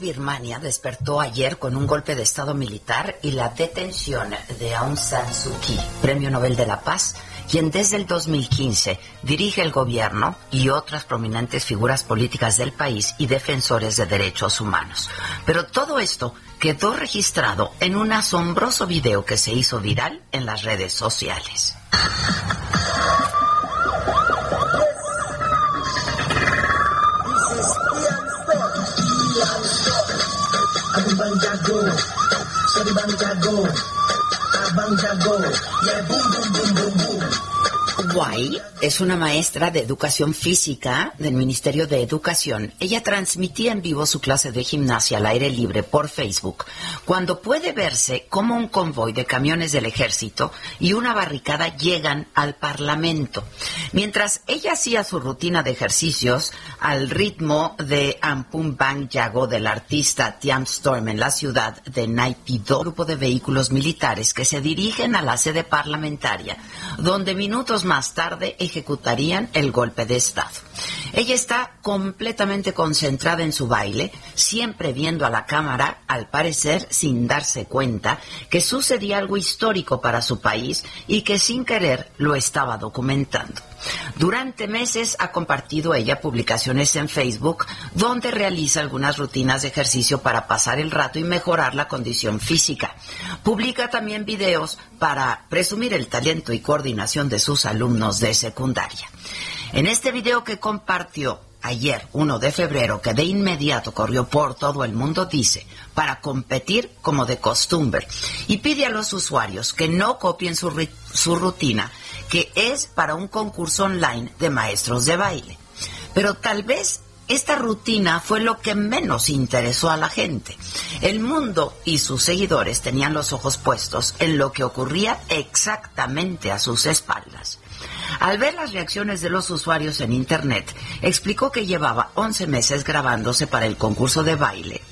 Birmania, despertó ayer con un golpe de Estado militar y la detención de Aung San Suu Kyi, Premio Nobel de la Paz, quien desde el 2015 dirige el gobierno y otras prominentes figuras políticas del país y defensores de derechos humanos. Pero todo esto quedó registrado en un asombroso video que se hizo viral en las redes sociales. Abang bang jago. Sorry bang jago Abang jago. Yeah boom boom boom boom boom Guay es una maestra de educación física del Ministerio de Educación. Ella transmitía en vivo su clase de gimnasia al aire libre por Facebook, cuando puede verse como un convoy de camiones del ejército y una barricada llegan al Parlamento. Mientras ella hacía su rutina de ejercicios al ritmo de Ampum Bang Yago del artista Tiam Storm en la ciudad de Naypyidaw, grupo de vehículos militares que se dirigen a la sede parlamentaria, donde minutos más tarde ejecutarían el golpe de Estado. Ella está completamente concentrada en su baile, siempre viendo a la cámara, al parecer sin darse cuenta que sucedía algo histórico para su país y que sin querer lo estaba documentando. Durante meses ha compartido ella publicaciones en Facebook donde realiza algunas rutinas de ejercicio para pasar el rato y mejorar la condición física. Publica también videos para presumir el talento y coordinación de sus alumnos de secundaria. En este video que compartió ayer, 1 de febrero, que de inmediato corrió por todo el mundo, dice, para competir como de costumbre, y pide a los usuarios que no copien su, su rutina, que es para un concurso online de maestros de baile. Pero tal vez esta rutina fue lo que menos interesó a la gente. El mundo y sus seguidores tenían los ojos puestos en lo que ocurría exactamente a sus espaldas. Al ver las reacciones de los usuarios en Internet, explicó que llevaba 11 meses grabándose para el concurso de baile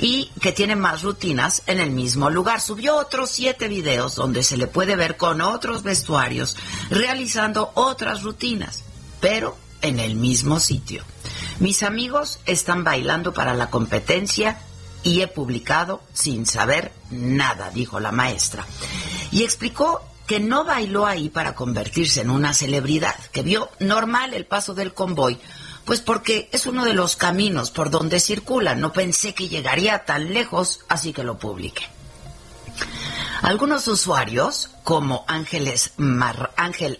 y que tiene más rutinas en el mismo lugar. Subió otros siete videos donde se le puede ver con otros vestuarios realizando otras rutinas, pero en el mismo sitio. Mis amigos están bailando para la competencia y he publicado sin saber nada, dijo la maestra. Y explicó que no bailó ahí para convertirse en una celebridad, que vio normal el paso del convoy, pues porque es uno de los caminos por donde circula. No pensé que llegaría tan lejos, así que lo publiqué. Algunos usuarios, como Ángel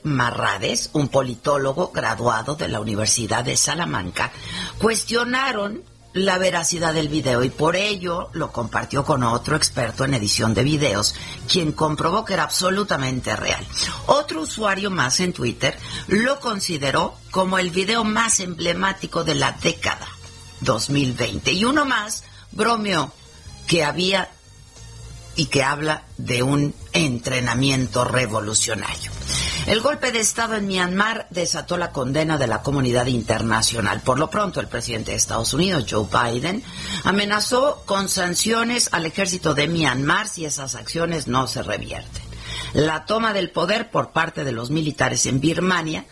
Marrades, un politólogo graduado de la Universidad de Salamanca, cuestionaron la veracidad del video y por ello lo compartió con otro experto en edición de videos, quien comprobó que era absolutamente real. Otro usuario más en Twitter lo consideró como el video más emblemático de la década 2020 y uno más bromeó que había y que habla de un entrenamiento revolucionario. El golpe de Estado en Myanmar desató la condena de la comunidad internacional. Por lo pronto, el presidente de Estados Unidos, Joe Biden, amenazó con sanciones al ejército de Myanmar si esas acciones no se revierten. La toma del poder por parte de los militares en Birmania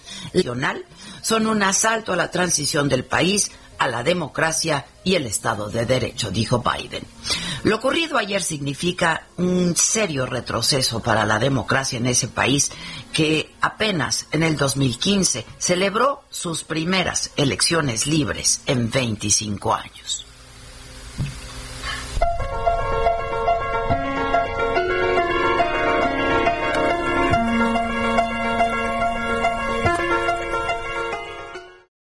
son un asalto a la transición del país a la democracia y el Estado de Derecho, dijo Biden. Lo ocurrido ayer significa un serio retroceso para la democracia en ese país que apenas en el 2015 celebró sus primeras elecciones libres en 25 años.